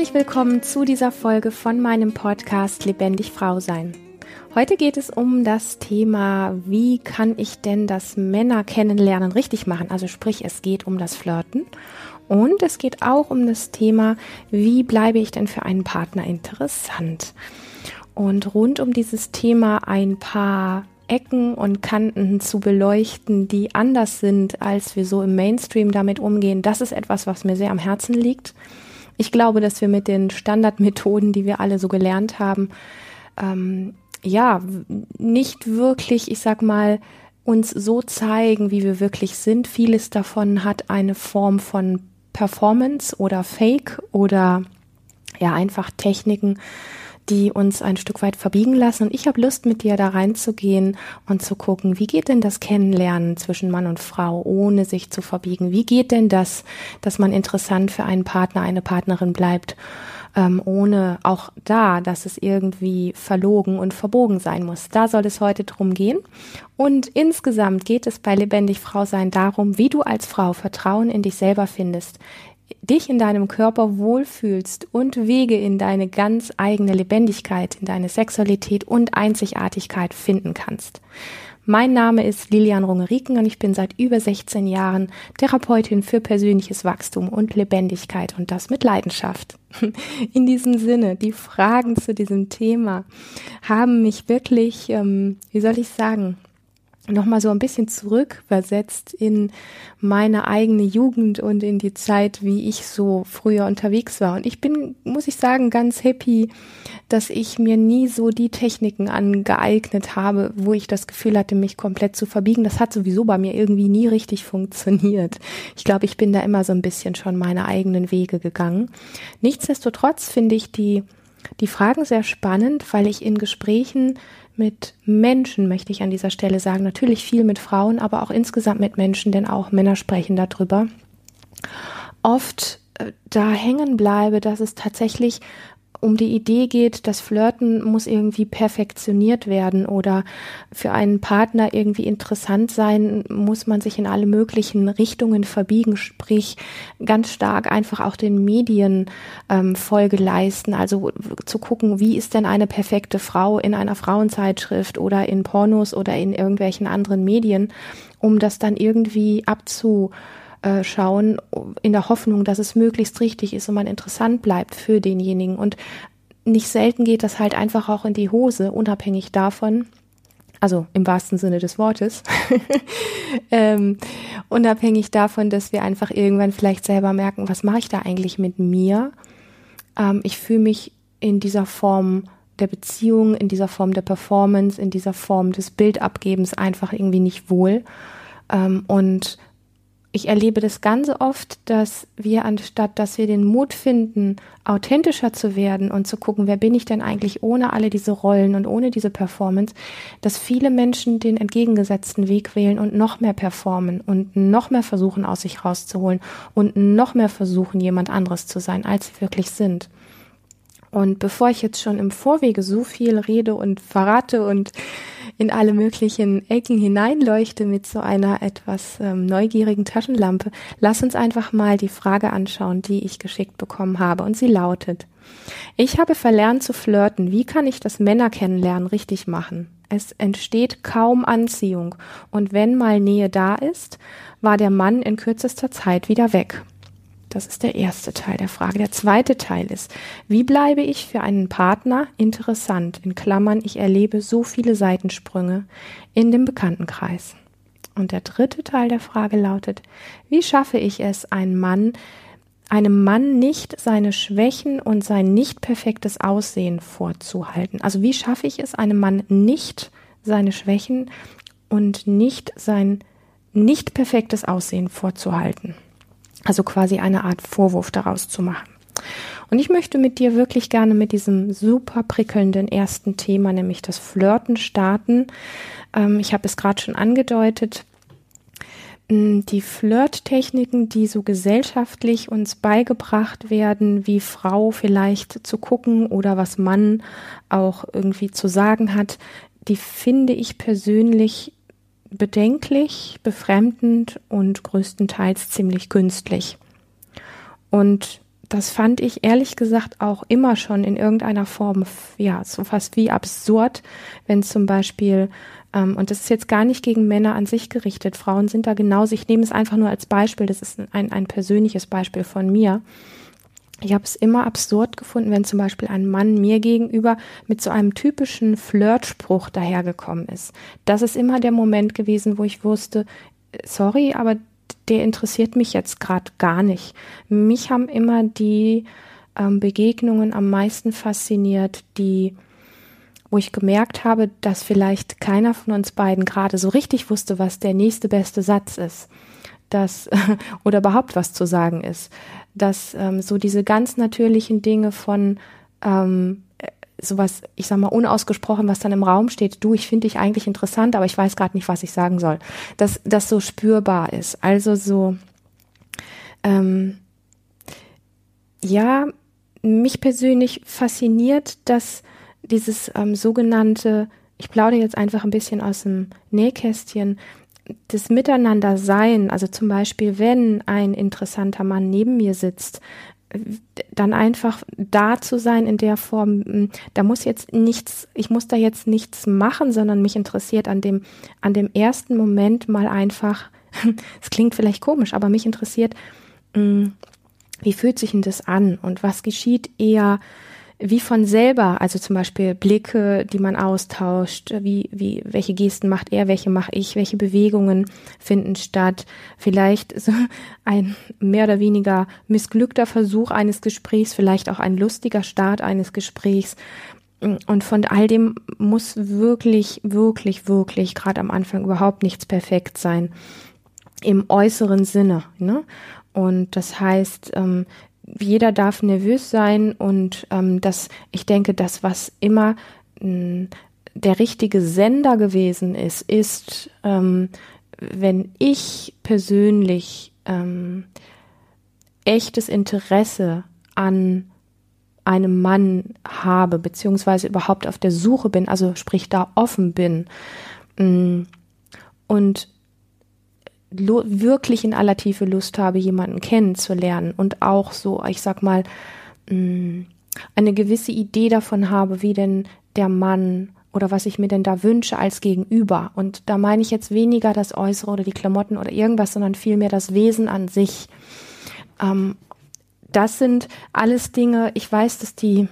Herzlich willkommen zu dieser Folge von meinem Podcast Lebendig Frau sein. Heute geht es um das Thema, wie kann ich denn das Männer kennenlernen richtig machen? Also sprich, es geht um das Flirten und es geht auch um das Thema, wie bleibe ich denn für einen Partner interessant? Und rund um dieses Thema ein paar Ecken und Kanten zu beleuchten, die anders sind, als wir so im Mainstream damit umgehen, das ist etwas, was mir sehr am Herzen liegt. Ich glaube, dass wir mit den Standardmethoden, die wir alle so gelernt haben, ähm, ja, nicht wirklich, ich sag mal, uns so zeigen, wie wir wirklich sind. Vieles davon hat eine Form von Performance oder Fake oder ja, einfach Techniken, die uns ein Stück weit verbiegen lassen. Und ich habe Lust, mit dir da reinzugehen und zu gucken, wie geht denn das Kennenlernen zwischen Mann und Frau, ohne sich zu verbiegen? Wie geht denn das, dass man interessant für einen Partner, eine Partnerin bleibt? Ähm, ohne auch da, dass es irgendwie verlogen und verbogen sein muss. Da soll es heute drum gehen. Und insgesamt geht es bei Lebendig Frau sein darum, wie du als Frau Vertrauen in dich selber findest, dich in deinem Körper wohlfühlst und Wege in deine ganz eigene Lebendigkeit, in deine Sexualität und Einzigartigkeit finden kannst. Mein Name ist Lilian Rungeriken und ich bin seit über 16 Jahren Therapeutin für persönliches Wachstum und Lebendigkeit und das mit Leidenschaft. In diesem Sinne, die Fragen zu diesem Thema haben mich wirklich, ähm, wie soll ich sagen, nochmal so ein bisschen zurückversetzt in meine eigene Jugend und in die Zeit, wie ich so früher unterwegs war. Und ich bin, muss ich sagen, ganz happy, dass ich mir nie so die Techniken angeeignet habe, wo ich das Gefühl hatte, mich komplett zu verbiegen. Das hat sowieso bei mir irgendwie nie richtig funktioniert. Ich glaube, ich bin da immer so ein bisschen schon meine eigenen Wege gegangen. Nichtsdestotrotz finde ich die die Fragen sehr spannend, weil ich in Gesprächen mit Menschen, möchte ich an dieser Stelle sagen, natürlich viel mit Frauen, aber auch insgesamt mit Menschen, denn auch Männer sprechen darüber, oft äh, da hängen bleibe, dass es tatsächlich um die Idee geht, das Flirten muss irgendwie perfektioniert werden oder für einen Partner irgendwie interessant sein, muss man sich in alle möglichen Richtungen verbiegen, sprich ganz stark einfach auch den Medien ähm, Folge leisten, also zu gucken, wie ist denn eine perfekte Frau in einer Frauenzeitschrift oder in Pornos oder in irgendwelchen anderen Medien, um das dann irgendwie abzu äh, schauen, in der Hoffnung, dass es möglichst richtig ist und man interessant bleibt für denjenigen. Und nicht selten geht das halt einfach auch in die Hose, unabhängig davon, also im wahrsten Sinne des Wortes, ähm, unabhängig davon, dass wir einfach irgendwann vielleicht selber merken, was mache ich da eigentlich mit mir? Ähm, ich fühle mich in dieser Form der Beziehung, in dieser Form der Performance, in dieser Form des Bildabgebens einfach irgendwie nicht wohl. Ähm, und ich erlebe das ganz oft, dass wir anstatt, dass wir den Mut finden, authentischer zu werden und zu gucken, wer bin ich denn eigentlich ohne alle diese Rollen und ohne diese Performance, dass viele Menschen den entgegengesetzten Weg wählen und noch mehr performen und noch mehr versuchen, aus sich rauszuholen und noch mehr versuchen, jemand anderes zu sein, als sie wirklich sind. Und bevor ich jetzt schon im Vorwege so viel rede und verrate und in alle möglichen Ecken hineinleuchte mit so einer etwas ähm, neugierigen Taschenlampe, lass uns einfach mal die Frage anschauen, die ich geschickt bekommen habe. Und sie lautet, ich habe verlernt zu flirten. Wie kann ich das Männer kennenlernen richtig machen? Es entsteht kaum Anziehung. Und wenn mal Nähe da ist, war der Mann in kürzester Zeit wieder weg. Das ist der erste Teil der Frage. Der zweite Teil ist, wie bleibe ich für einen Partner interessant? In Klammern, ich erlebe so viele Seitensprünge in dem Bekanntenkreis. Und der dritte Teil der Frage lautet, wie schaffe ich es, einen Mann, einem Mann nicht seine Schwächen und sein nicht perfektes Aussehen vorzuhalten? Also wie schaffe ich es, einem Mann nicht seine Schwächen und nicht sein nicht perfektes Aussehen vorzuhalten? Also quasi eine Art Vorwurf daraus zu machen. Und ich möchte mit dir wirklich gerne mit diesem super prickelnden ersten Thema, nämlich das Flirten, starten. Ähm, ich habe es gerade schon angedeutet. Mm, die Flirttechniken, die so gesellschaftlich uns beigebracht werden, wie Frau vielleicht zu gucken oder was Mann auch irgendwie zu sagen hat, die finde ich persönlich bedenklich, befremdend und größtenteils ziemlich künstlich. Und das fand ich ehrlich gesagt auch immer schon in irgendeiner Form, ja, so fast wie absurd, wenn zum Beispiel, ähm, und das ist jetzt gar nicht gegen Männer an sich gerichtet, Frauen sind da genauso, ich nehme es einfach nur als Beispiel, das ist ein, ein persönliches Beispiel von mir. Ich habe es immer absurd gefunden, wenn zum Beispiel ein Mann mir gegenüber mit so einem typischen Flirtspruch dahergekommen ist. Das ist immer der Moment gewesen, wo ich wusste, sorry, aber der interessiert mich jetzt gerade gar nicht. Mich haben immer die ähm, Begegnungen am meisten fasziniert, die wo ich gemerkt habe, dass vielleicht keiner von uns beiden gerade so richtig wusste, was der nächste beste Satz ist, dass oder überhaupt was zu sagen ist, dass ähm, so diese ganz natürlichen Dinge von ähm, sowas, ich sag mal, unausgesprochen, was dann im Raum steht, du, ich finde dich eigentlich interessant, aber ich weiß gerade nicht, was ich sagen soll, dass das so spürbar ist. Also so, ähm, ja, mich persönlich fasziniert, dass dieses ähm, sogenannte, ich plaudere jetzt einfach ein bisschen aus dem Nähkästchen, das Miteinander sein, also zum Beispiel, wenn ein interessanter Mann neben mir sitzt, dann einfach da zu sein in der Form, hm, da muss jetzt nichts, ich muss da jetzt nichts machen, sondern mich interessiert an dem, an dem ersten Moment mal einfach, es klingt vielleicht komisch, aber mich interessiert, hm, wie fühlt sich denn das an und was geschieht eher wie von selber, also zum Beispiel Blicke, die man austauscht, wie, wie, welche Gesten macht er, welche mache ich, welche Bewegungen finden statt, vielleicht so ein mehr oder weniger missglückter Versuch eines Gesprächs, vielleicht auch ein lustiger Start eines Gesprächs. Und von all dem muss wirklich, wirklich, wirklich gerade am Anfang überhaupt nichts perfekt sein. Im äußeren Sinne. Ne? Und das heißt, ähm, jeder darf nervös sein und ähm, das, ich denke, das, was immer mh, hm, der richtige Sender gewesen ist, ist, ähm, wenn ich persönlich ähm, echtes Interesse an einem Mann habe, beziehungsweise überhaupt auf der Suche bin, also sprich da offen bin mh, hm, und wirklich in aller Tiefe Lust habe, jemanden kennenzulernen und auch so, ich sag mal, mm, eine gewisse Idee davon habe, wie denn der Mann oder was ich mir denn da wünsche als Gegenüber. Und da meine ich jetzt weniger das Äußere oder die Klamotten oder irgendwas, sondern vielmehr das Wesen an sich. Ähm, das sind alles Dinge, ich weiß, dass die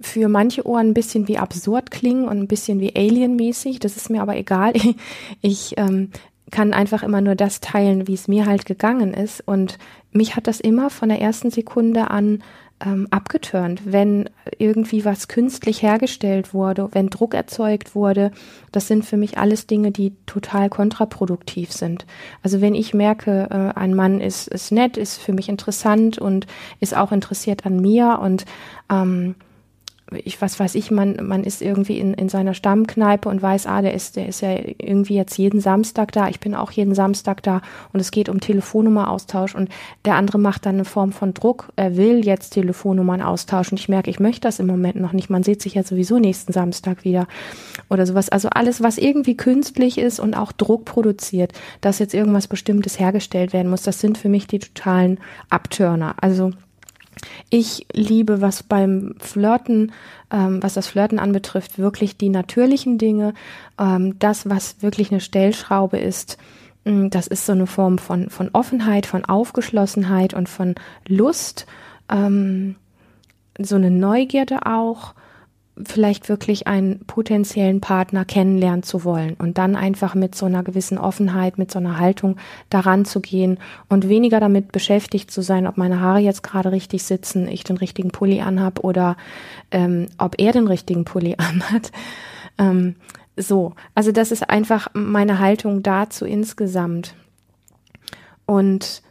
für manche Ohren ein bisschen wie absurd klingen und ein bisschen wie alienmäßig. Das ist mir aber egal. Ich ähm, kann einfach immer nur das teilen, wie es mir halt gegangen ist. Und mich hat das immer von der ersten Sekunde an ähm, abgeturnt, wenn irgendwie was künstlich hergestellt wurde, wenn Druck erzeugt wurde. Das sind für mich alles Dinge, die total kontraproduktiv sind. Also wenn ich merke, äh, ein Mann ist, ist nett, ist für mich interessant und ist auch interessiert an mir und ähm, ich was weiß ich, man, man ist irgendwie in, in seiner Stammkneipe und weiß, ah, der ist, der ist ja irgendwie jetzt jeden Samstag da, ich bin auch jeden Samstag da und es geht um Telefonnummeraustausch und der andere macht dann eine Form von Druck, er will jetzt Telefonnummern austauschen. Ich merke, ich möchte das im Moment noch nicht. Man sieht sich ja sowieso nächsten Samstag wieder oder sowas. Also alles, was irgendwie künstlich ist und auch Druck produziert, dass jetzt irgendwas Bestimmtes hergestellt werden muss, das sind für mich die totalen Abtörner. Also ich liebe, was beim Flirten, ähm, was das Flirten anbetrifft, wirklich die natürlichen Dinge. Ähm, das, was wirklich eine Stellschraube ist, mm, das ist so eine Form von, von Offenheit, von Aufgeschlossenheit und von Lust. Ähm, so eine Neugierde auch vielleicht wirklich einen potenziellen Partner kennenlernen zu wollen und dann einfach mit so einer gewissen Offenheit, mit so einer Haltung daran zu gehen und weniger damit beschäftigt zu sein, ob meine Haare jetzt gerade richtig sitzen, ich den richtigen Pulli anhab oder ähm, ob er den richtigen Pulli anhat. Ähm, so, also das ist einfach meine Haltung dazu insgesamt. Und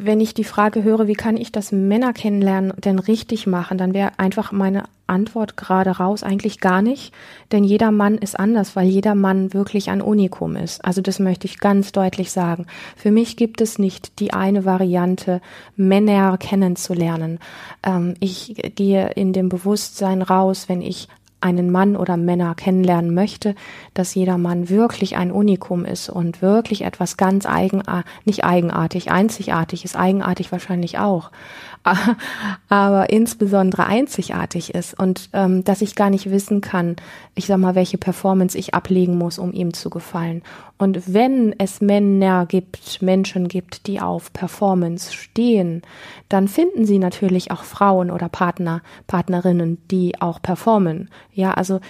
wenn ich die Frage höre, wie kann ich das Männer kennenlernen denn richtig machen, dann wäre einfach meine Antwort gerade raus eigentlich gar nicht, denn jeder Mann ist anders, weil jeder Mann wirklich ein Unikum ist. Also das möchte ich ganz deutlich sagen. Für mich gibt es nicht die eine Variante, Männer kennenzulernen. Ähm, ich gehe in dem Bewusstsein raus, wenn ich einen Mann oder Männer kennenlernen möchte, dass jeder Mann wirklich ein Unikum ist und wirklich etwas ganz eigenartig, nicht eigenartig, einzigartig ist, eigenartig wahrscheinlich auch, aber insbesondere einzigartig ist und ähm, dass ich gar nicht wissen kann, ich sag mal, welche Performance ich ablegen muss, um ihm zu gefallen. Und wenn es Männer gibt, Menschen gibt, die auf Performance stehen, dann finden sie natürlich auch Frauen oder Partner, Partnerinnen, die auch performen. Ja, also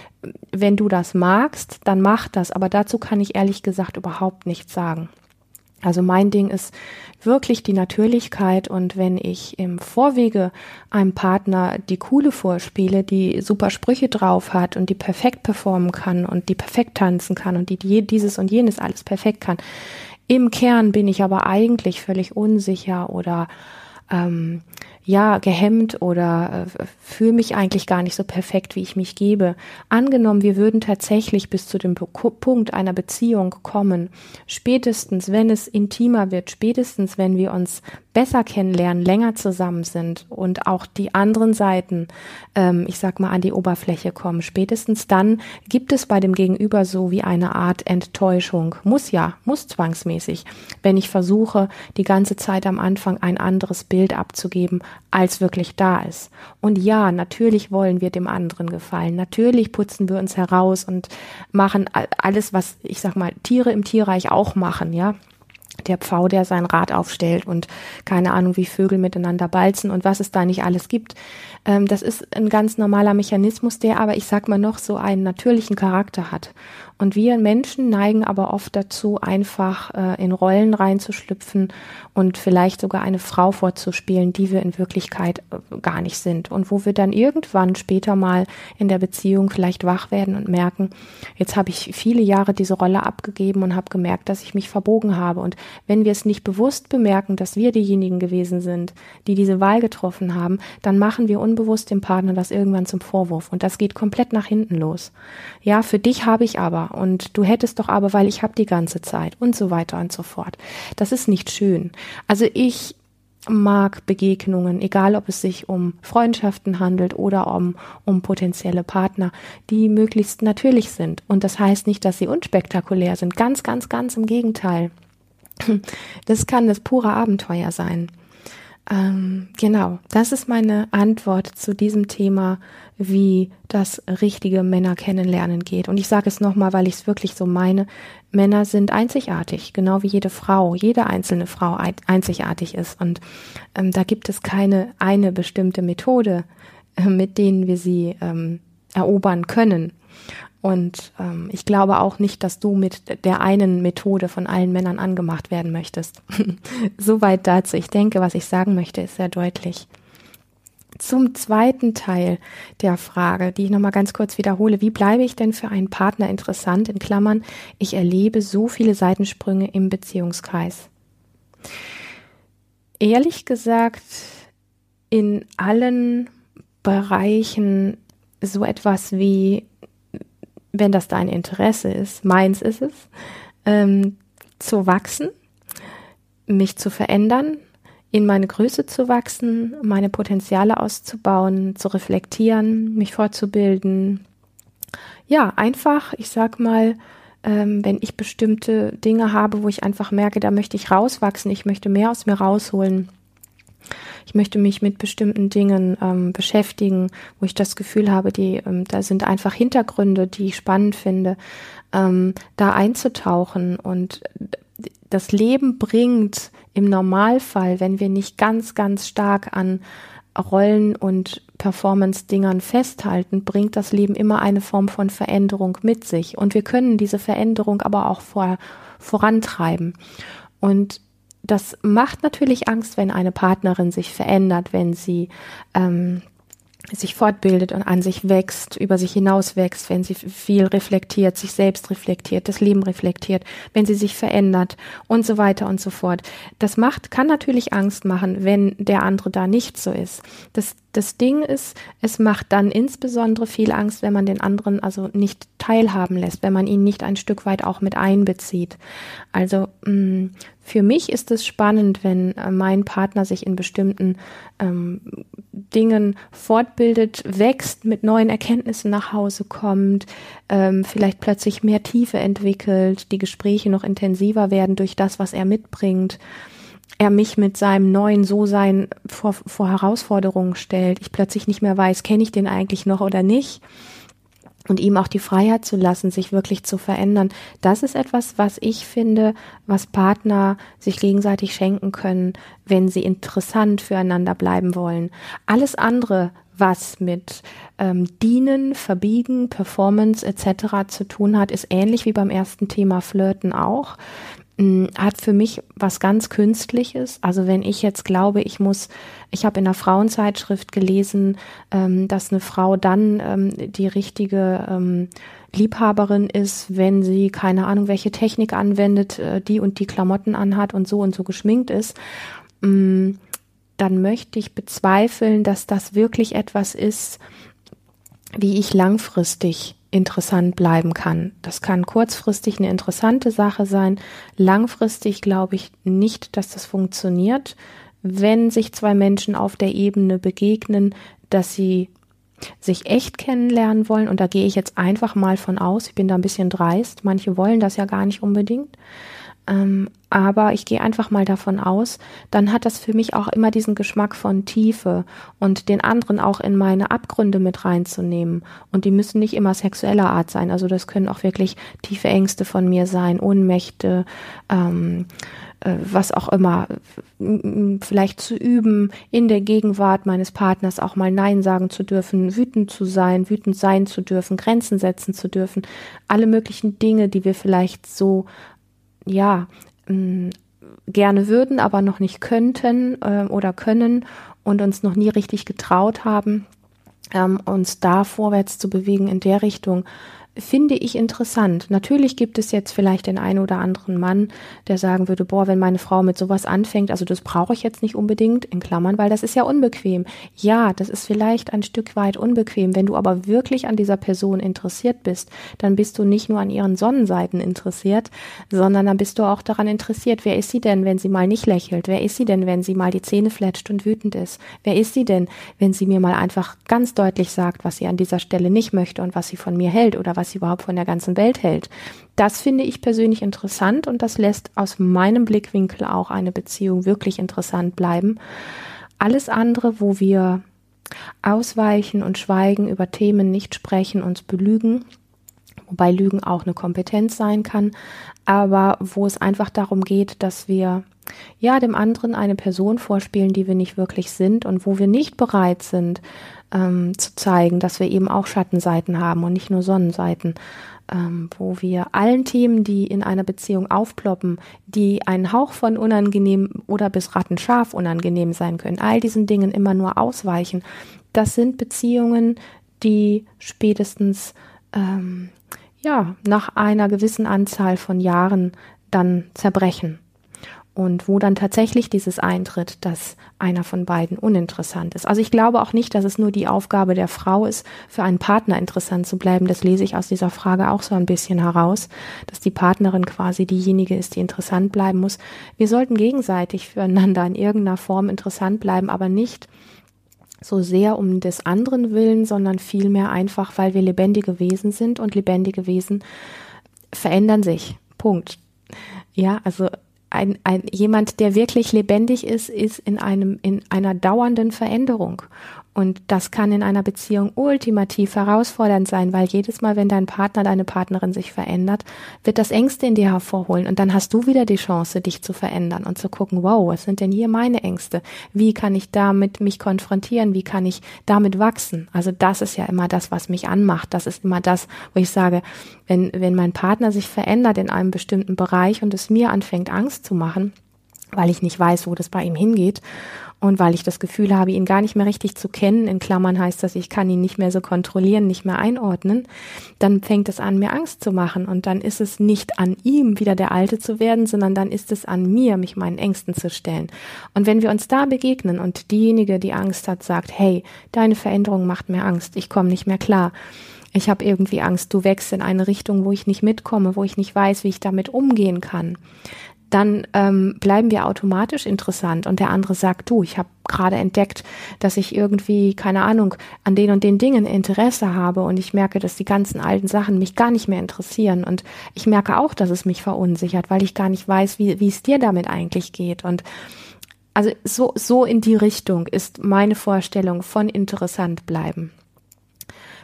wenn du das magst, dann mach das, aber dazu kann ich ehrlich gesagt überhaupt nichts sagen. Also mein Ding ist wirklich die Natürlichkeit und wenn ich im Vorwege einem Partner die coole vorspiele, die super Sprüche drauf hat und die perfekt performen kann und die perfekt tanzen kann und die dieses und jenes alles perfekt kann, im Kern bin ich aber eigentlich völlig unsicher oder ähm, ja, gehemmt oder äh, fühle mich eigentlich gar nicht so perfekt, wie ich mich gebe. Angenommen, wir würden tatsächlich bis zu dem Punkt einer Beziehung kommen, spätestens, wenn es intimer wird, spätestens, wenn wir uns besser kennenlernen, länger zusammen sind und auch die anderen Seiten, ähm, ich sag mal, an die Oberfläche kommen, spätestens dann gibt es bei dem Gegenüber so wie eine Art Enttäuschung. Muss ja, muss zwangsmäßig, wenn ich versuche, die ganze Zeit am Anfang ein anderes Bild abzugeben, als wirklich da ist. Und ja, natürlich wollen wir dem anderen gefallen. Natürlich putzen wir uns heraus und machen alles, was ich sag mal Tiere im Tierreich auch machen, ja der Pfau, der sein Rad aufstellt und keine Ahnung, wie Vögel miteinander balzen und was es da nicht alles gibt. Ähm, das ist ein ganz normaler Mechanismus, der aber, ich sag mal, noch so einen natürlichen Charakter hat. Und wir Menschen neigen aber oft dazu, einfach äh, in Rollen reinzuschlüpfen und vielleicht sogar eine Frau vorzuspielen, die wir in Wirklichkeit äh, gar nicht sind. Und wo wir dann irgendwann später mal in der Beziehung vielleicht wach werden und merken, jetzt habe ich viele Jahre diese Rolle abgegeben und habe gemerkt, dass ich mich verbogen habe. Und wenn wir es nicht bewusst bemerken, dass wir diejenigen gewesen sind, die diese Wahl getroffen haben, dann machen wir unbewusst dem Partner das irgendwann zum Vorwurf. Und das geht komplett nach hinten los. Ja, für dich habe ich aber und du hättest doch aber, weil ich habe die ganze Zeit und so weiter und so fort. Das ist nicht schön. Also ich mag Begegnungen, egal ob es sich um Freundschaften handelt oder um, um potenzielle Partner, die möglichst natürlich sind. Und das heißt nicht, dass sie unspektakulär sind. Ganz, ganz, ganz im Gegenteil. Das kann das pure Abenteuer sein. Ähm, genau, das ist meine Antwort zu diesem Thema, wie das richtige Männer kennenlernen geht. Und ich sage es nochmal, weil ich es wirklich so meine. Männer sind einzigartig, genau wie jede Frau, jede einzelne Frau einzigartig ist. Und ähm, da gibt es keine eine bestimmte Methode, äh, mit denen wir sie ähm, erobern können. Und ähm, ich glaube auch nicht, dass du mit der einen Methode von allen Männern angemacht werden möchtest. Soweit dazu. Ich denke, was ich sagen möchte, ist sehr deutlich. Zum zweiten Teil der Frage, die ich nochmal ganz kurz wiederhole. Wie bleibe ich denn für einen Partner interessant? In Klammern, ich erlebe so viele Seitensprünge im Beziehungskreis. Ehrlich gesagt, in allen Bereichen so etwas wie wenn das dein Interesse ist, meins ist es, ähm, zu wachsen, mich zu verändern, in meine Größe zu wachsen, meine Potenziale auszubauen, zu reflektieren, mich fortzubilden. Ja, einfach, ich sag mal, ähm, wenn ich bestimmte Dinge habe, wo ich einfach merke, da möchte ich rauswachsen, ich möchte mehr aus mir rausholen, ich möchte mich mit bestimmten Dingen ähm, beschäftigen, wo ich das Gefühl habe, die, ähm, da sind einfach Hintergründe, die ich spannend finde, ähm, da einzutauchen und das Leben bringt im Normalfall, wenn wir nicht ganz, ganz stark an Rollen und Performance-Dingern festhalten, bringt das Leben immer eine Form von Veränderung mit sich. Und wir können diese Veränderung aber auch vor, vorantreiben. Und das macht natürlich Angst, wenn eine Partnerin sich verändert, wenn sie ähm, sich fortbildet und an sich wächst, über sich hinaus wächst, wenn sie viel reflektiert, sich selbst reflektiert, das Leben reflektiert, wenn sie sich verändert und so weiter und so fort. Das macht, kann natürlich Angst machen, wenn der andere da nicht so ist. Das Das Ding ist, es macht dann insbesondere viel Angst, wenn man den anderen also nicht teilhaben lässt, wenn man ihn nicht ein Stück weit auch mit einbezieht. Also mm, für mich ist es spannend, wenn äh, mein Partner sich in bestimmten ähm, Dingen fortbildet, wächst, mit neuen Erkenntnissen nach Hause kommt, ähm, vielleicht plötzlich mehr Tiefe entwickelt, die Gespräche noch intensiver werden durch das, was er mitbringt er mich mit seinem neuen So-Sein vor, vor Herausforderungen stellt, ich plötzlich nicht mehr weiß, kenne ich den eigentlich noch oder nicht und ihm auch die Freiheit zu lassen, sich wirklich zu verändern. Das ist etwas, was ich finde, was Partner sich gegenseitig schenken können, wenn sie interessant füreinander bleiben wollen. Alles andere, was mit ähm, Dienen, Verbiegen, Performance etc. zu tun hat, ist ähnlich wie beim ersten Thema Flirten auch. Hat für mich was ganz Künstliches. Also wenn ich jetzt glaube, ich muss, ich habe in einer Frauenzeitschrift gelesen, ähm, dass eine Frau dann ähm, die richtige ähm, Liebhaberin ist, wenn sie keine Ahnung, welche Technik anwendet, äh, die und die Klamotten anhat und so und so geschminkt ist. Dann möchte ich bezweifeln, dass das wirklich etwas ist, wie ich langfristig interessant bleiben kann. Das kann kurzfristig eine interessante Sache sein. Langfristig glaube ich nicht, dass das funktioniert, wenn sich zwei Menschen auf der Ebene begegnen, dass sie sich echt kennenlernen wollen. Und da gehe ich jetzt einfach mal von aus. Ich bin da ein bisschen dreist. Manche wollen das ja gar nicht unbedingt. Ähm, aber ich gehe einfach mal davon aus, dann hat das für mich auch immer diesen Geschmack von Tiefe und den anderen auch in meine Abgründe mit reinzunehmen. Und die müssen nicht immer sexueller Art sein. Also das können auch wirklich tiefe Ängste von mir sein, Ohnmächte, ähm, äh, was auch immer, vielleicht zu üben, in der Gegenwart meines Partners auch mal Nein sagen zu dürfen, wütend zu sein, wütend sein zu dürfen, Grenzen setzen zu dürfen, alle möglichen Dinge, die wir vielleicht so ja, mh, gerne würden, aber noch nicht könnten äh, oder können und uns noch nie richtig getraut haben, ähm, uns da vorwärts zu bewegen in der Richtung, finde ich interessant. Natürlich gibt es jetzt vielleicht den einen oder anderen Mann, der sagen würde, boah, wenn meine Frau mit sowas anfängt, also das brauche ich jetzt nicht unbedingt in Klammern, weil das ist ja unbequem. Ja, das ist vielleicht ein Stück weit unbequem. Wenn du aber wirklich an dieser Person interessiert bist, dann bist du nicht nur an ihren Sonnenseiten interessiert, sondern dann bist du auch daran interessiert, wer ist sie denn, wenn sie mal nicht lächelt? Wer ist sie denn, wenn sie mal die Zähne fletscht und wütend ist? Wer ist sie denn, wenn sie mir mal einfach ganz deutlich sagt, was sie an dieser Stelle nicht möchte und was sie von mir hält oder was was sie überhaupt von der ganzen Welt hält. Das finde ich persönlich interessant und das lässt aus meinem Blickwinkel auch eine Beziehung wirklich interessant bleiben. Alles andere, wo wir ausweichen und schweigen, über Themen nicht sprechen, uns belügen, wobei Lügen auch eine Kompetenz sein kann, aber wo es einfach darum geht, dass wir ja dem anderen eine Person vorspielen, die wir nicht wirklich sind und wo wir nicht bereit sind, ähm, zu zeigen, dass wir eben auch Schattenseiten haben und nicht nur Sonnenseiten, ähm, wo wir allen Themen, die in einer Beziehung aufploppen, die einen Hauch von unangenehm oder bis rattenscharf unangenehm sein können, all diesen Dingen immer nur ausweichen. Das sind Beziehungen, die spätestens ähm, ja nach einer gewissen Anzahl von Jahren dann zerbrechen und wo dann tatsächlich dieses eintritt, dass einer von beiden uninteressant ist. Also ich glaube auch nicht, dass es nur die Aufgabe der Frau ist, für einen Partner interessant zu bleiben. Das lese ich aus dieser Frage auch so ein bisschen heraus, dass die Partnerin quasi diejenige ist, die interessant bleiben muss. Wir sollten gegenseitig füreinander in irgendeiner Form interessant bleiben, aber nicht so sehr um des anderen willen, sondern vielmehr einfach, weil wir lebendige Wesen sind und lebendige Wesen verändern sich. Punkt. Ja, also ein, ein, jemand, der wirklich lebendig ist, ist in einem, in einer dauernden Veränderung. Und das kann in einer Beziehung ultimativ herausfordernd sein, weil jedes Mal, wenn dein Partner, deine Partnerin sich verändert, wird das Ängste in dir hervorholen. Und dann hast du wieder die Chance, dich zu verändern und zu gucken, wow, was sind denn hier meine Ängste? Wie kann ich damit mich konfrontieren? Wie kann ich damit wachsen? Also das ist ja immer das, was mich anmacht. Das ist immer das, wo ich sage, wenn, wenn mein Partner sich verändert in einem bestimmten Bereich und es mir anfängt, Angst zu machen, weil ich nicht weiß, wo das bei ihm hingeht und weil ich das Gefühl habe, ihn gar nicht mehr richtig zu kennen, in Klammern heißt das, ich kann ihn nicht mehr so kontrollieren, nicht mehr einordnen, dann fängt es an, mir Angst zu machen. Und dann ist es nicht an ihm, wieder der Alte zu werden, sondern dann ist es an mir, mich meinen Ängsten zu stellen. Und wenn wir uns da begegnen und diejenige, die Angst hat, sagt, hey, deine Veränderung macht mir Angst, ich komme nicht mehr klar. Ich habe irgendwie Angst, du wächst in eine Richtung, wo ich nicht mitkomme, wo ich nicht weiß, wie ich damit umgehen kann dann ähm, bleiben wir automatisch interessant und der andere sagt, du, ich habe gerade entdeckt, dass ich irgendwie, keine Ahnung, an den und den Dingen Interesse habe und ich merke, dass die ganzen alten Sachen mich gar nicht mehr interessieren und ich merke auch, dass es mich verunsichert, weil ich gar nicht weiß, wie, wie es dir damit eigentlich geht und also so, so in die Richtung ist meine Vorstellung von interessant bleiben.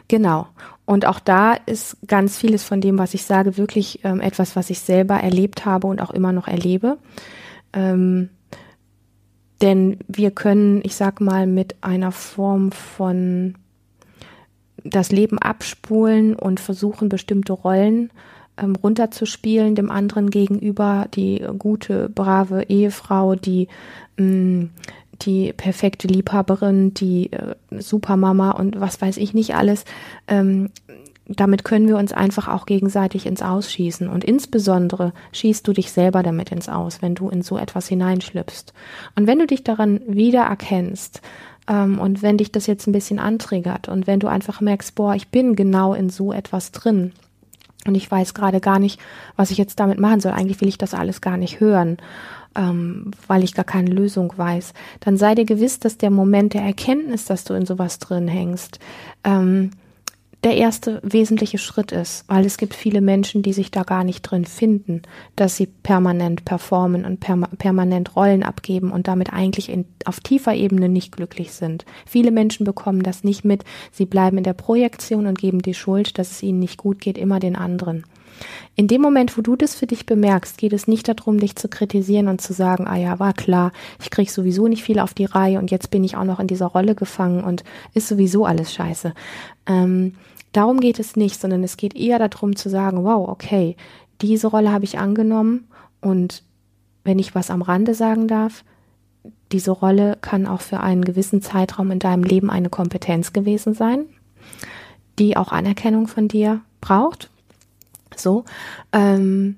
Genau. Und auch da ist ganz vieles von dem, was ich sage, wirklich ähm, etwas, was ich selber erlebt habe und auch immer noch erlebe. Ähm, denn wir können, ich sag mal, mit einer Form von das Leben abspulen und versuchen, bestimmte Rollen ähm, runterzuspielen, dem anderen gegenüber, die gute, brave Ehefrau, die mh, mm, die perfekte Liebhaberin, die äh, Supermama und was weiß ich nicht alles. Ähm, damit können wir uns einfach auch gegenseitig ins Ausschießen. Und insbesondere schießt du dich selber damit ins Aus, wenn du in so etwas hineinschlüpfst. Und wenn du dich daran wiedererkennst, ähm, und wenn dich das jetzt ein bisschen antriggert und wenn du einfach merkst, boah, ich bin genau in so etwas drin und ich weiß gerade gar nicht, was ich jetzt damit machen soll, eigentlich will ich das alles gar nicht hören ähm, weil ich gar keine Lösung weiß, dann sei dir gewiss, dass der Moment der Erkenntnis, dass du in sowas drin hängst, ähm, der erste wesentliche Schritt ist, weil es gibt viele Menschen, die sich da gar nicht drin finden, dass sie permanent performen und perma permanent Rollen abgeben und damit eigentlich in, auf tiefer Ebene nicht glücklich sind. Viele Menschen bekommen das nicht mit, sie bleiben in der Projektion und geben die Schuld, dass es ihnen nicht gut geht, immer den anderen. In dem Moment, wo du das für dich bemerkst, geht es nicht darum, dich zu kritisieren und zu sagen, ah ja, war klar, ich krieg sowieso nicht viel auf die Reihe und jetzt bin ich auch noch in dieser Rolle gefangen und ist sowieso alles scheiße. Ähm, darum geht es nicht, sondern es geht eher darum zu sagen, wow, okay, diese Rolle habe ich angenommen und wenn ich was am Rande sagen darf, diese Rolle kann auch für einen gewissen Zeitraum in deinem Leben eine Kompetenz gewesen sein, die auch Anerkennung von dir braucht, so, ähm,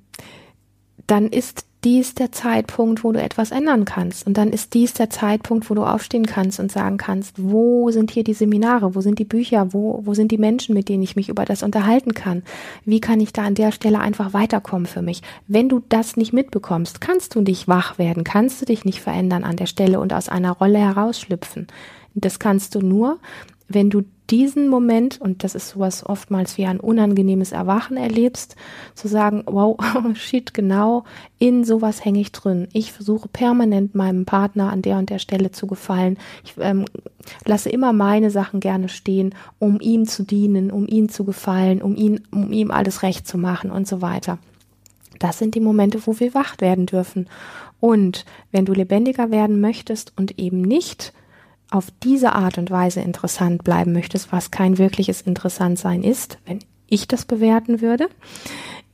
dann ist dies der Zeitpunkt, wo du etwas ändern kannst. Und dann ist dies der Zeitpunkt, wo du aufstehen kannst und sagen kannst, wo sind hier die Seminare, wo sind die Bücher, wo, wo sind die Menschen, mit denen ich mich über das unterhalten kann? Wie kann ich da an der Stelle einfach weiterkommen für mich? Wenn du das nicht mitbekommst, kannst du nicht wach werden, kannst du dich nicht verändern an der Stelle und aus einer Rolle herausschlüpfen. Das kannst du nur, wenn du diesen Moment, und das ist sowas oftmals wie ein unangenehmes Erwachen erlebst, zu sagen, wow, shit, genau, in sowas hänge ich drin. Ich versuche permanent meinem Partner an der und der Stelle zu gefallen. Ich ähm, lasse immer meine Sachen gerne stehen, um ihm zu dienen, um ihm zu gefallen, um ihn, um ihm alles recht zu machen und so weiter. Das sind die Momente, wo wir wach werden dürfen. Und wenn du lebendiger werden möchtest und eben nicht auf diese Art und Weise interessant bleiben möchtest, was kein wirkliches Interessantsein ist, wenn ich das bewerten würde,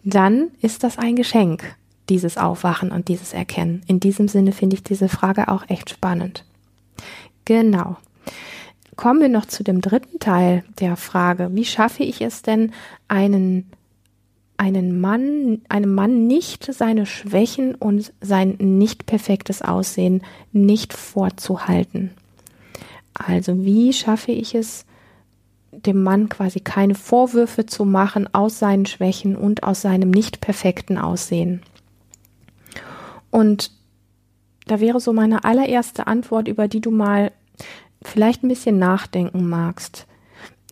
dann ist das ein Geschenk, dieses Aufwachen und dieses Erkennen. In diesem Sinne finde ich diese Frage auch echt spannend. Genau. Kommen wir noch zu dem dritten Teil der Frage. Wie schaffe ich es denn, einen, einen Mann, einem Mann nicht seine Schwächen und sein nicht perfektes Aussehen nicht vorzuhalten? Also wie schaffe ich es, dem Mann quasi keine Vorwürfe zu machen aus seinen Schwächen und aus seinem nicht perfekten Aussehen? Und da wäre so meine allererste Antwort, über die du mal vielleicht ein bisschen nachdenken magst.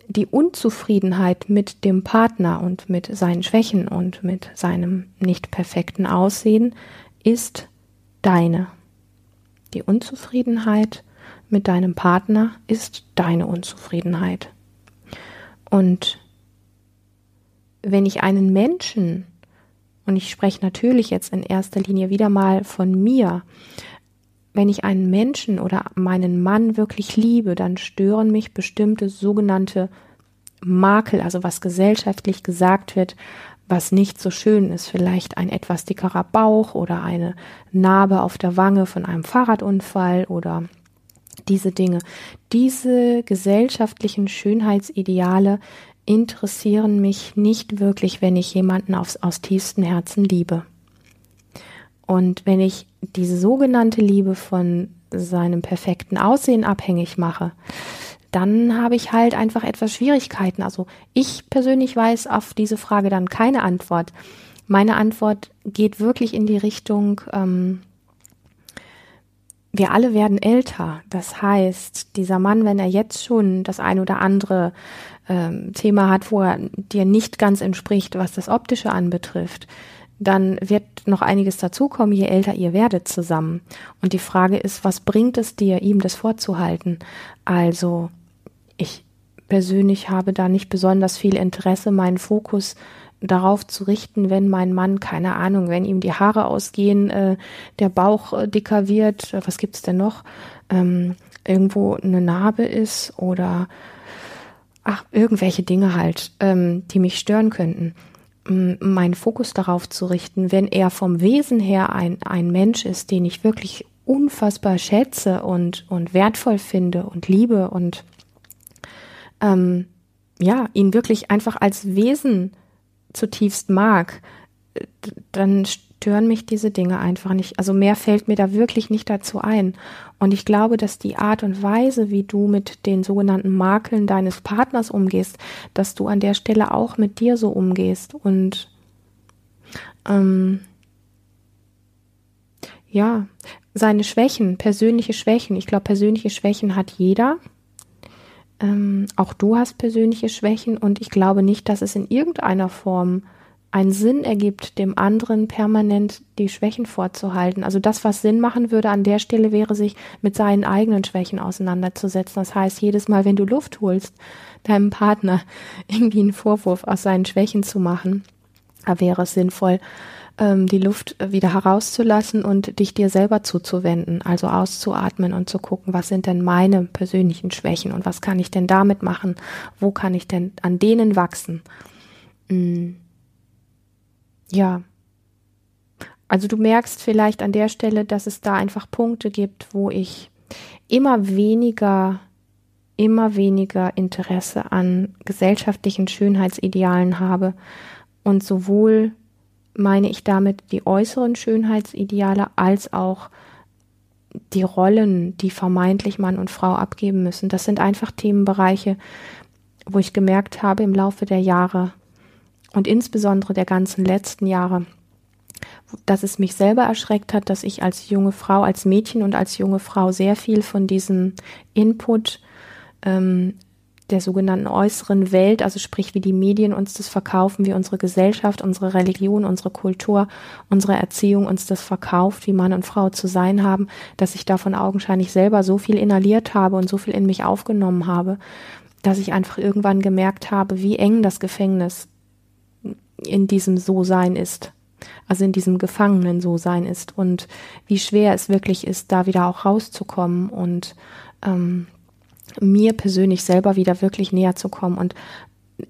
Die Unzufriedenheit mit dem Partner und mit seinen Schwächen und mit seinem nicht perfekten Aussehen ist deine. Die Unzufriedenheit mit deinem Partner ist deine Unzufriedenheit. Und wenn ich einen Menschen, und ich spreche natürlich jetzt in erster Linie wieder mal von mir, wenn ich einen Menschen oder meinen Mann wirklich liebe, dann stören mich bestimmte sogenannte Makel, also was gesellschaftlich gesagt wird, was nicht so schön ist, vielleicht ein etwas dickerer Bauch oder eine Narbe auf der Wange von einem Fahrradunfall oder diese Dinge. Diese gesellschaftlichen Schönheitsideale interessieren mich nicht wirklich, wenn ich jemanden aufs, aus tiefstem Herzen liebe. Und wenn ich diese sogenannte Liebe von seinem perfekten Aussehen abhängig mache, dann habe ich halt einfach etwas Schwierigkeiten. Also ich persönlich weiß auf diese Frage dann keine Antwort. Meine Antwort geht wirklich in die Richtung, ähm, wir alle werden älter. Das heißt, dieser Mann, wenn er jetzt schon das ein oder andere ähm, Thema hat, wo er dir nicht ganz entspricht, was das Optische anbetrifft, dann wird noch einiges dazukommen, je älter ihr werdet zusammen. Und die Frage ist, was bringt es dir, ihm das vorzuhalten? Also, ich persönlich habe da nicht besonders viel Interesse, meinen Fokus darauf zu richten, wenn mein Mann, keine Ahnung, wenn ihm die Haare ausgehen, äh, der Bauch äh, dicker wird, äh, was gibt's denn noch, ähm, irgendwo eine Narbe ist oder ach, irgendwelche Dinge halt, ähm, die mich stören könnten. Meinen Fokus darauf zu richten, wenn er vom Wesen her ein, ein Mensch ist, den ich wirklich unfassbar schätze und, und wertvoll finde und liebe und ähm, ja, ihn wirklich einfach als Wesen zutiefst mag, dann stören mich diese Dinge einfach nicht. Also mehr fällt mir da wirklich nicht dazu ein. Und ich glaube, dass die Art und Weise, wie du mit den sogenannten Makeln deines Partners umgehst, dass du an der Stelle auch mit dir so umgehst. Und ähm, ja, seine Schwächen, persönliche Schwächen. Ich glaube, persönliche Schwächen hat jeder. Ähm, auch du hast persönliche Schwächen und ich glaube nicht, dass es in irgendeiner Form einen Sinn ergibt, dem anderen permanent die Schwächen vorzuhalten. Also das, was Sinn machen würde an der Stelle, wäre sich mit seinen eigenen Schwächen auseinanderzusetzen. Das heißt, jedes Mal, wenn du Luft holst, deinem Partner irgendwie einen Vorwurf aus seinen Schwächen zu machen, wäre es sinnvoll, ähm, die Luft wieder herauszulassen und dich dir selber zuzuwenden, also auszuatmen und zu gucken, was sind denn meine persönlichen Schwächen und was kann ich denn damit machen, wo kann ich denn an denen wachsen. Mm ja. Also du merkst vielleicht an der Stelle, dass es da einfach Punkte gibt, wo ich immer weniger, immer weniger Interesse an gesellschaftlichen Schönheitsidealen habe. Und sowohl meine ich damit die äußeren Schönheitsideale als auch die Rollen, die vermeintlich Mann und Frau abgeben müssen. Das sind einfach Themenbereiche, wo ich gemerkt habe im Laufe der Jahre, und insbesondere der ganzen letzten Jahre, dass es mich selber erschreckt hat, dass ich als junge Frau, als Mädchen und als junge Frau sehr viel von diesem Input ähm, der sogenannten äußeren Welt, also sprich wie die Medien uns das verkaufen, wie unsere Gesellschaft, unsere Religion, unsere Kultur, unsere Erziehung uns das verkauft, wie Mann und Frau zu sein haben, dass ich davon augenscheinlich selber so viel inhaliert habe und so viel in mich aufgenommen habe, dass ich einfach irgendwann gemerkt habe, wie eng das Gefängnis in diesem So-Sein ist. Also in diesem gefangenen So-Sein ist und wie schwer es wirklich ist, da wieder auch rauszukommen und ähm, mir persönlich selber wieder wirklich näher zu kommen und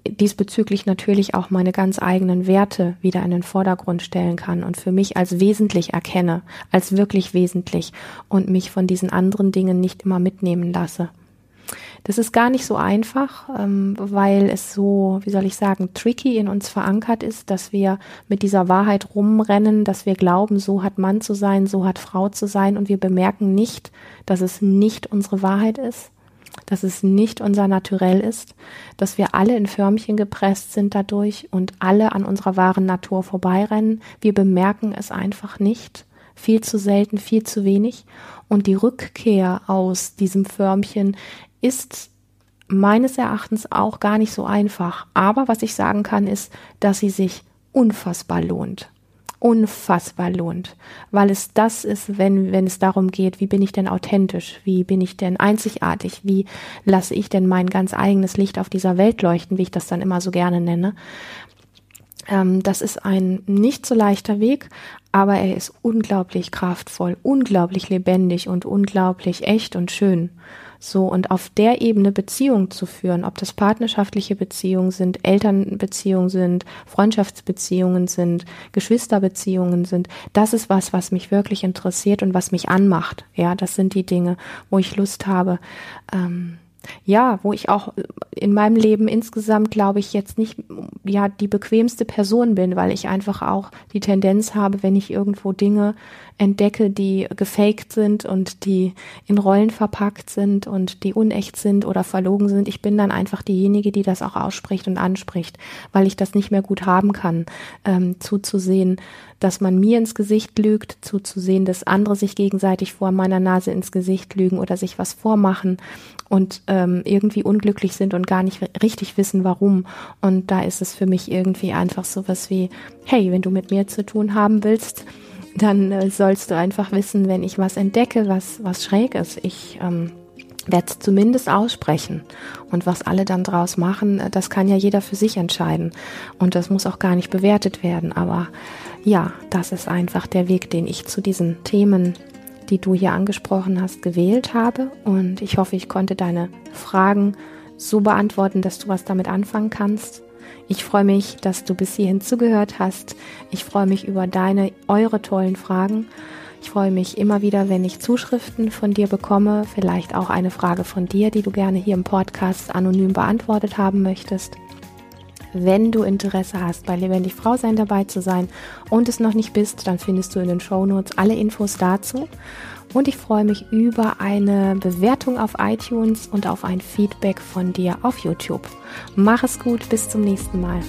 diesbezüglich natürlich auch meine ganz eigenen Werte wieder in den Vordergrund stellen kann und für mich als wesentlich erkenne, als wirklich wesentlich und mich von diesen anderen Dingen nicht immer mitnehmen lasse. Das ist gar nicht so einfach, ähm, weil es so, wie soll ich sagen, tricky in uns verankert ist, dass wir mit dieser Wahrheit rumrennen, dass wir glauben, so hat Mann zu sein, so hat Frau zu sein und wir bemerken nicht, dass es nicht unsere Wahrheit ist, dass es nicht unser Naturell ist, dass wir alle in Förmchen gepresst sind dadurch und alle an unserer wahren Natur vorbeirennen. Wir bemerken es einfach nicht viel zu selten, viel zu wenig. Und die Rückkehr aus diesem Förmchen ist meines Erachtens auch gar nicht so einfach. Aber was ich sagen kann, ist, dass sie sich unfassbar lohnt. Unfassbar lohnt. Weil es das ist, wenn, wenn es darum geht, wie bin ich denn authentisch? Wie bin ich denn einzigartig? Wie lasse ich denn mein ganz eigenes Licht auf dieser Welt leuchten, wie ich das dann immer so gerne nenne? Ähm, das ist ein nicht so leichter Weg, aber er ist unglaublich kraftvoll, unglaublich lebendig und unglaublich echt und schön So, und auf der Ebene Beziehungen zu führen, ob das partnerschaftliche Beziehungen sind, Elternbeziehungen sind, Freundschaftsbeziehungen sind, Geschwisterbeziehungen sind, das ist was, was mich wirklich interessiert und was mich anmacht. Ja, das sind die Dinge, wo ich Lust habe, ähm, ja, wo ich auch in meinem Leben insgesamt, glaube ich, jetzt nicht ja die bequemste Person bin, weil ich einfach auch die Tendenz habe, wenn ich irgendwo Dinge entdecke, die gefaked sind und die in Rollen verpackt sind und die unecht sind oder verlogen sind, ich bin dann einfach diejenige, die das auch ausspricht und anspricht, weil ich das nicht mehr gut haben kann, ähm, zuzusehen, dass man mir ins Gesicht lügt, zuzusehen, dass andere sich gegenseitig vor meiner Nase ins Gesicht lügen oder sich was vormachen und ähm, irgendwie unglücklich sind und gar nicht richtig wissen, warum. Und da ist es für mich irgendwie einfach so was wie, hey, wenn du mit mir zu tun haben willst, dann äh, sollst du einfach wissen, wenn ich was entdecke, was, was schräg ist. Ich ähm, werde es zumindest aussprechen. Und was alle dann draus machen, äh, das kann ja jeder für sich entscheiden. Und das muss auch gar nicht bewertet werden. Aber ja, das ist einfach der Weg, den ich zu diesen Themen, die du hier angesprochen hast, gewählt habe. Und ich hoffe, ich konnte deine Fragen so beantworten, dass du was damit anfangen kannst. Ich freue mich, dass du bis hierhin zugehört hast. Ich freue mich über deine, eure tollen Fragen. Ich freue mich immer wieder, wenn ich Zuschriften von dir bekomme, vielleicht auch eine Frage von dir, die du gerne hier im Podcast anonym beantwortet haben möchtest. Wenn du Interesse hast, bei Lebendig Frau sein dabei zu sein und es noch nicht bist, dann findest du in den Show Notes alle Infos dazu. Und ich freue mich über eine Bewertung auf iTunes und auf ein Feedback von dir auf YouTube. Mach es gut, bis zum nächsten Mal.